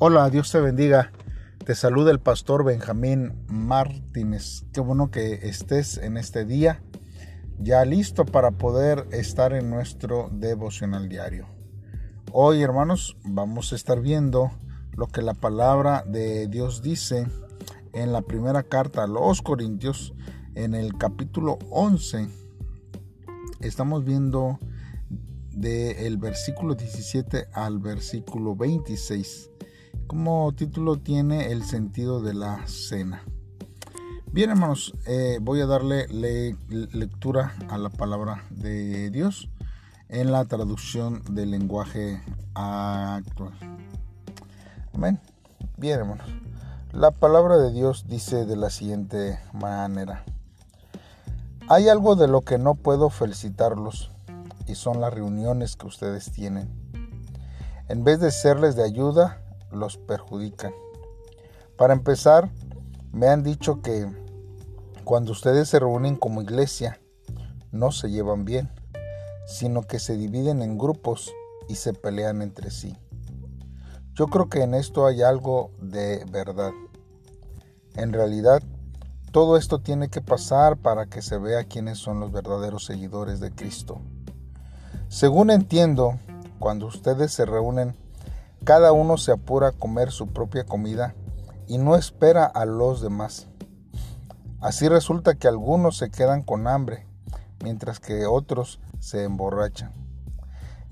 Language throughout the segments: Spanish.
Hola, Dios te bendiga. Te saluda el pastor Benjamín Martínez. Qué bueno que estés en este día ya listo para poder estar en nuestro devocional diario. Hoy, hermanos, vamos a estar viendo lo que la palabra de Dios dice en la primera carta a los Corintios, en el capítulo 11. Estamos viendo del versículo 17 al versículo 26. Como título tiene el sentido de la cena. Bien hermanos, eh, voy a darle lectura a la palabra de Dios en la traducción del lenguaje actual. Amén. Bien hermanos, la palabra de Dios dice de la siguiente manera. Hay algo de lo que no puedo felicitarlos y son las reuniones que ustedes tienen. En vez de serles de ayuda, los perjudican. Para empezar, me han dicho que cuando ustedes se reúnen como iglesia, no se llevan bien, sino que se dividen en grupos y se pelean entre sí. Yo creo que en esto hay algo de verdad. En realidad, todo esto tiene que pasar para que se vea quiénes son los verdaderos seguidores de Cristo. Según entiendo, cuando ustedes se reúnen cada uno se apura a comer su propia comida y no espera a los demás. Así resulta que algunos se quedan con hambre, mientras que otros se emborrachan.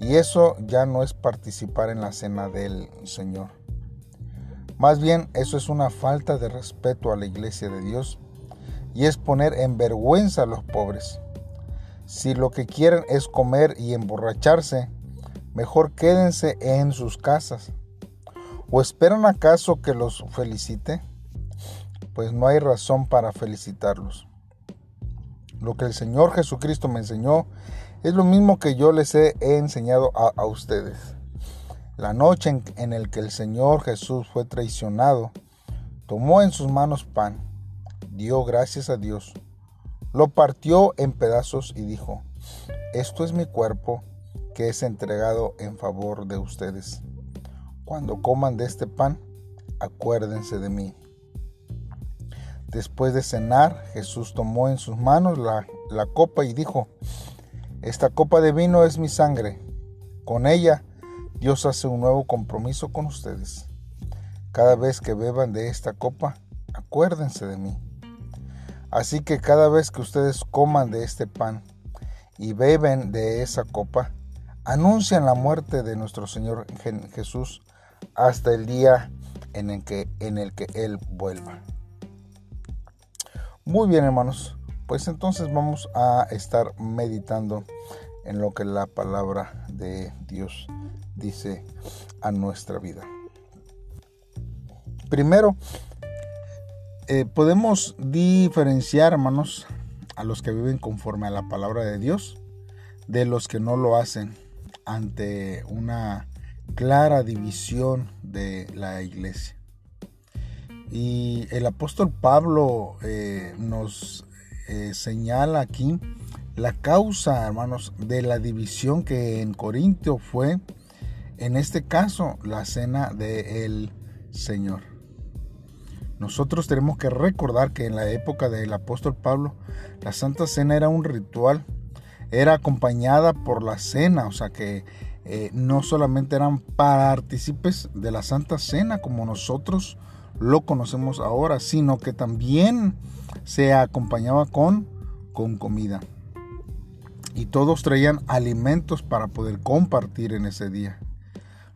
Y eso ya no es participar en la cena del Señor. Más bien eso es una falta de respeto a la iglesia de Dios y es poner en vergüenza a los pobres. Si lo que quieren es comer y emborracharse, mejor quédense en sus casas. ¿O esperan acaso que los felicite? Pues no hay razón para felicitarlos. Lo que el Señor Jesucristo me enseñó es lo mismo que yo les he, enseñado a, ustedes. La noche en, en el que el Señor Jesús fue traicionado, tomó en sus manos pan, dio gracias a Dios, lo partió en pedazos y dijo, esto es mi cuerpo que es entregado en favor de ustedes. Cuando coman de este pan, acuérdense de mí. Después de cenar, Jesús tomó en sus manos la, la, copa y dijo, Esta copa de vino es mi sangre. Con ella Dios hace un nuevo compromiso con ustedes. Cada vez que beban de esta copa, acuérdense de mí. Así que cada vez que ustedes coman de este pan y beben de esa copa, anuncian la muerte de nuestro Señor Jesús hasta el día en el que, en el que Él vuelva. Muy bien hermanos, pues entonces vamos a estar meditando en lo que la palabra de Dios dice a nuestra vida. Primero, eh, podemos diferenciar, hermanos, a los que viven conforme a la palabra de Dios de los que no lo hacen ante una clara división de la iglesia. Y el apóstol Pablo eh, nos eh, señala aquí la causa, hermanos, de la división que en Corintio fue, en este caso, la cena del Señor. Nosotros tenemos que recordar que en la época del apóstol Pablo, la Santa Cena era un ritual era acompañada por la cena, o sea que eh, no solamente eran partícipes de la Santa Cena como nosotros lo conocemos ahora, sino que también se acompañaba con, con comida. Y todos traían alimentos para poder compartir en ese día.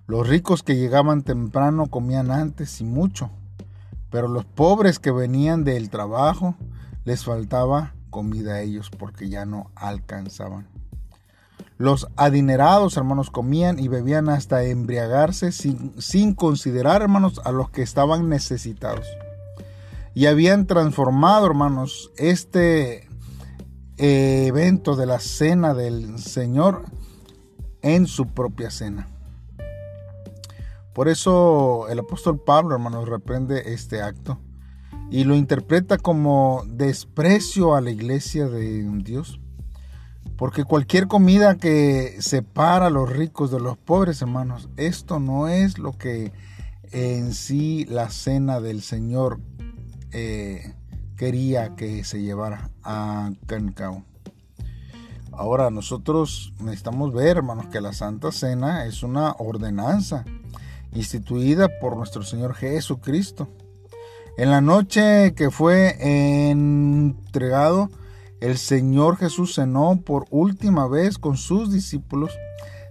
Los ricos que llegaban temprano comían antes y mucho, pero los pobres que venían del trabajo les faltaba comida a ellos porque ya no alcanzaban. Los adinerados, hermanos, comían y bebían hasta embriagarse sin, considerar, hermanos, a los que estaban necesitados. Y habían transformado, hermanos, este eh, evento de la cena del Señor en su propia cena. Por eso el apóstol Pablo, hermanos, reprende este acto y lo interpreta como desprecio a la iglesia de Dios. Porque cualquier comida que separa a los ricos de los pobres, hermanos, esto no es lo que en sí la cena del Señor eh, quería que se llevara a cabo. Ahora nosotros necesitamos ver, hermanos, que la Santa Cena es una ordenanza instituida por nuestro Señor Jesucristo. En la noche que fue entregado, el Señor Jesús cenó por última vez con sus discípulos,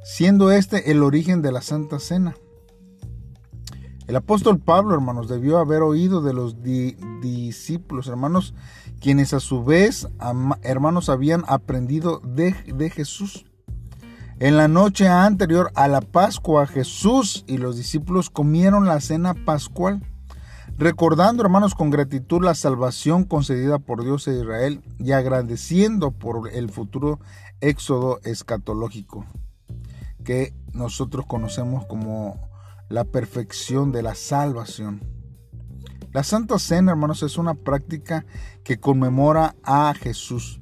siendo este el origen de la Santa Cena. El apóstol Pablo, hermanos, debió haber oído de los discípulos, hermanos, quienes a su vez, hermanos, habían aprendido de, de Jesús. En la noche anterior a la Pascua, Jesús y los discípulos comieron la cena pascual, recordando, hermanos, con gratitud la salvación concedida por Dios a Israel y agradeciendo por el futuro éxodo escatológico que nosotros conocemos como la perfección de la salvación. La Santa Cena, hermanos, es una práctica que conmemora a Jesús,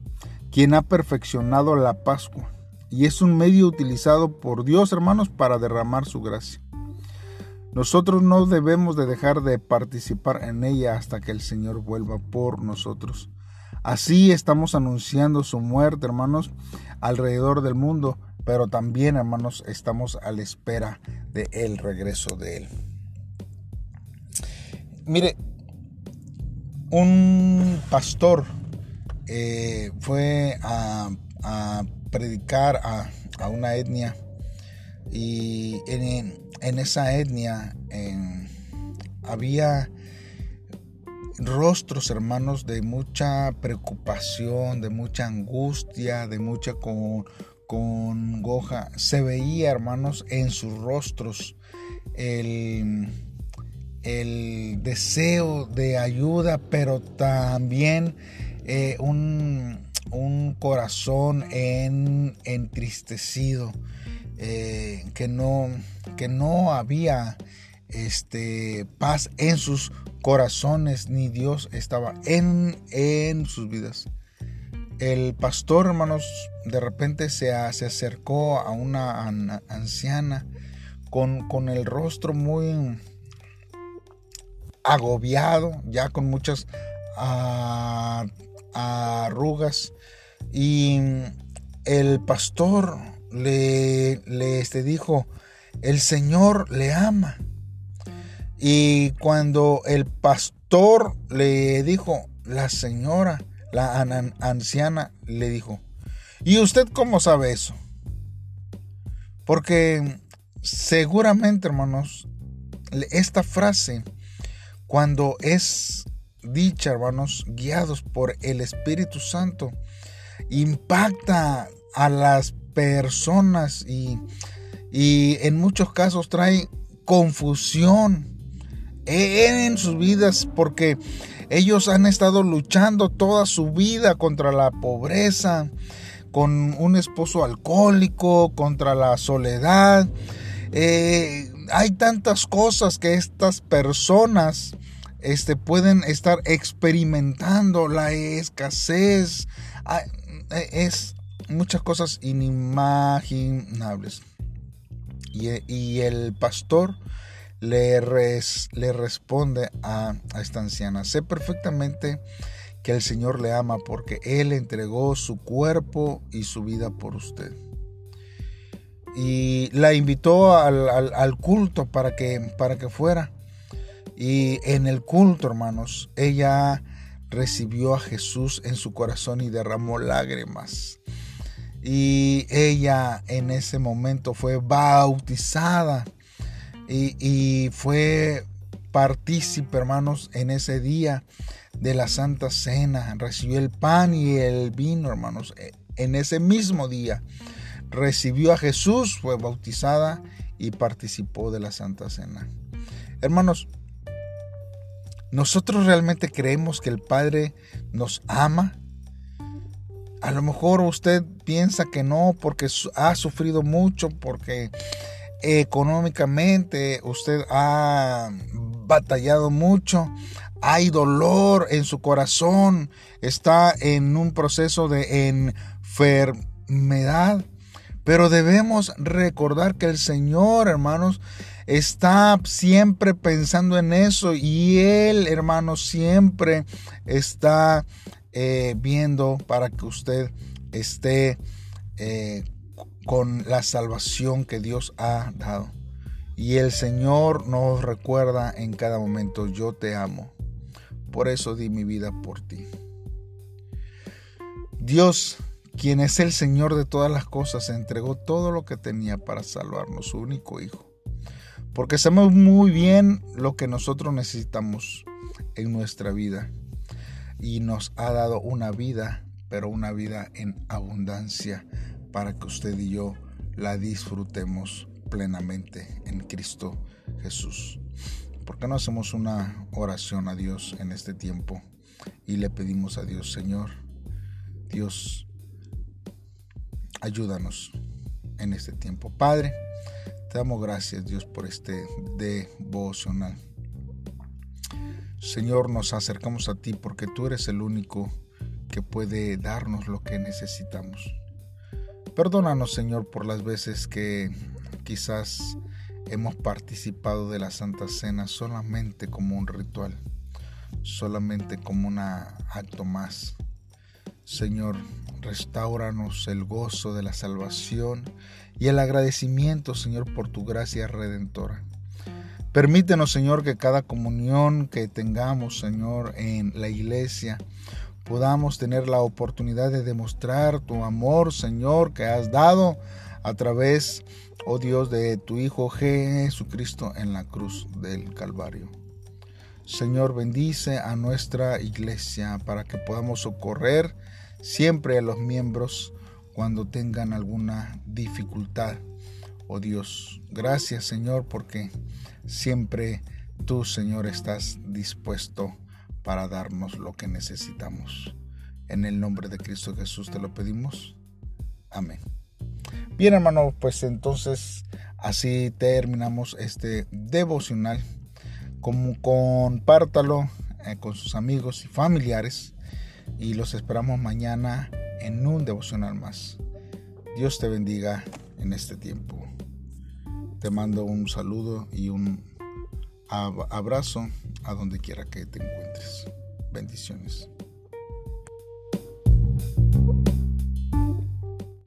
quien ha perfeccionado la Pascua, y es un medio utilizado por Dios, hermanos, para derramar su gracia. Nosotros no debemos de dejar de participar en ella hasta que el Señor vuelva por nosotros. Así estamos anunciando su muerte, hermanos, alrededor del mundo, pero también, hermanos, estamos a la espera de el regreso de Él. Mire, un pastor eh, fue a, predicar a, una etnia y en, esa etnia había rostros, hermanos, de mucha preocupación, de mucha angustia, de mucha con goja. Se veía, hermanos, en sus rostros el, el deseo de ayuda, pero también eh, un, un, corazón en, entristecido, eh, que, no, que no había este, paz en sus corazones, ni Dios estaba en, en sus vidas. El pastor, hermanos, de repente se, se acercó a una anciana con, con, el rostro muy agobiado, ya con muchas arrugas. Y el pastor le, le este, dijo, el Señor le ama. Y cuando el pastor le dijo, la señora, la anciana le dijo, ¿y usted cómo sabe eso? Porque seguramente, hermanos, esta frase, cuando es dicha, hermanos, guiados por el Espíritu Santo, impacta a las personas y, y en muchos casos trae confusión en sus vidas porque ellos han estado luchando toda su vida contra la pobreza, con un esposo alcohólico, contra la soledad. Eh, hay tantas cosas que estas personas este, pueden estar experimentando, la escasez, ah, es muchas cosas inimaginables. Y, el pastor le, le responde a, a esta anciana, sé perfectamente que el Señor le ama porque Él entregó su cuerpo y su vida por usted. Y la invitó al, al, culto para que, para que fuera. Y en el culto, hermanos, ella recibió a Jesús en su corazón y derramó lágrimas. Y ella en ese momento fue bautizada y, fue partícipe, hermanos, en ese día de la Santa Cena. Recibió el pan y el vino, hermanos, e, en ese mismo día. Recibió a Jesús, fue bautizada y participó de la Santa Cena. Hermanos, nosotros realmente creemos que el Padre nos ama. A lo mejor usted piensa que no porque ha sufrido mucho, porque económicamente, usted ha batallado mucho, hay dolor en su corazón, está en un proceso de enfermedad. Pero debemos recordar que el Señor, hermanos, está siempre pensando en eso y Él, hermanos, siempre está eh, viendo para que usted esté eh, con la salvación que Dios ha dado. Y el Señor nos recuerda en cada momento, yo te amo. Por eso di mi vida por ti. Dios, quien es el Señor de todas las cosas, entregó todo lo que tenía para salvarnos, su único Hijo. Porque sabemos muy bien lo que nosotros necesitamos en nuestra vida. Y nos ha dado una vida, pero una vida en abundancia, para que usted y yo la disfrutemos plenamente en Cristo Jesús. ¿Por qué no hacemos una oración a Dios en este tiempo y le pedimos a Dios, Señor, Dios, ayúdanos en este tiempo. Padre, te damos gracias, Dios, por este devocional. Señor, nos acercamos a ti porque tú eres el único que puede darnos lo que necesitamos. Perdónanos, Señor, por las veces que quizás hemos participado de la Santa Cena solamente como un ritual, solamente como un acto más. Señor, restauranos el gozo de la salvación y el agradecimiento, Señor, por tu gracia redentora. Permítenos, Señor, que cada comunión que tengamos, Señor, en la iglesia, podamos tener la oportunidad de demostrar tu amor, Señor, que has dado a través, oh Dios, de tu Hijo Jesucristo en la cruz del Calvario. Señor, bendice a nuestra iglesia para que podamos socorrer siempre a los miembros cuando tengan alguna dificultad. Oh Dios, gracias Señor porque siempre tú Señor estás dispuesto para darnos lo que necesitamos. En el nombre de Cristo Jesús te lo pedimos. Amén. Bien hermano, pues entonces así terminamos este devocional. Como compártalo eh, con sus amigos y familiares y los esperamos mañana en un devocional más. Dios te bendiga en este tiempo. Te mando un saludo y un abrazo a donde quiera que te encuentres. Bendiciones.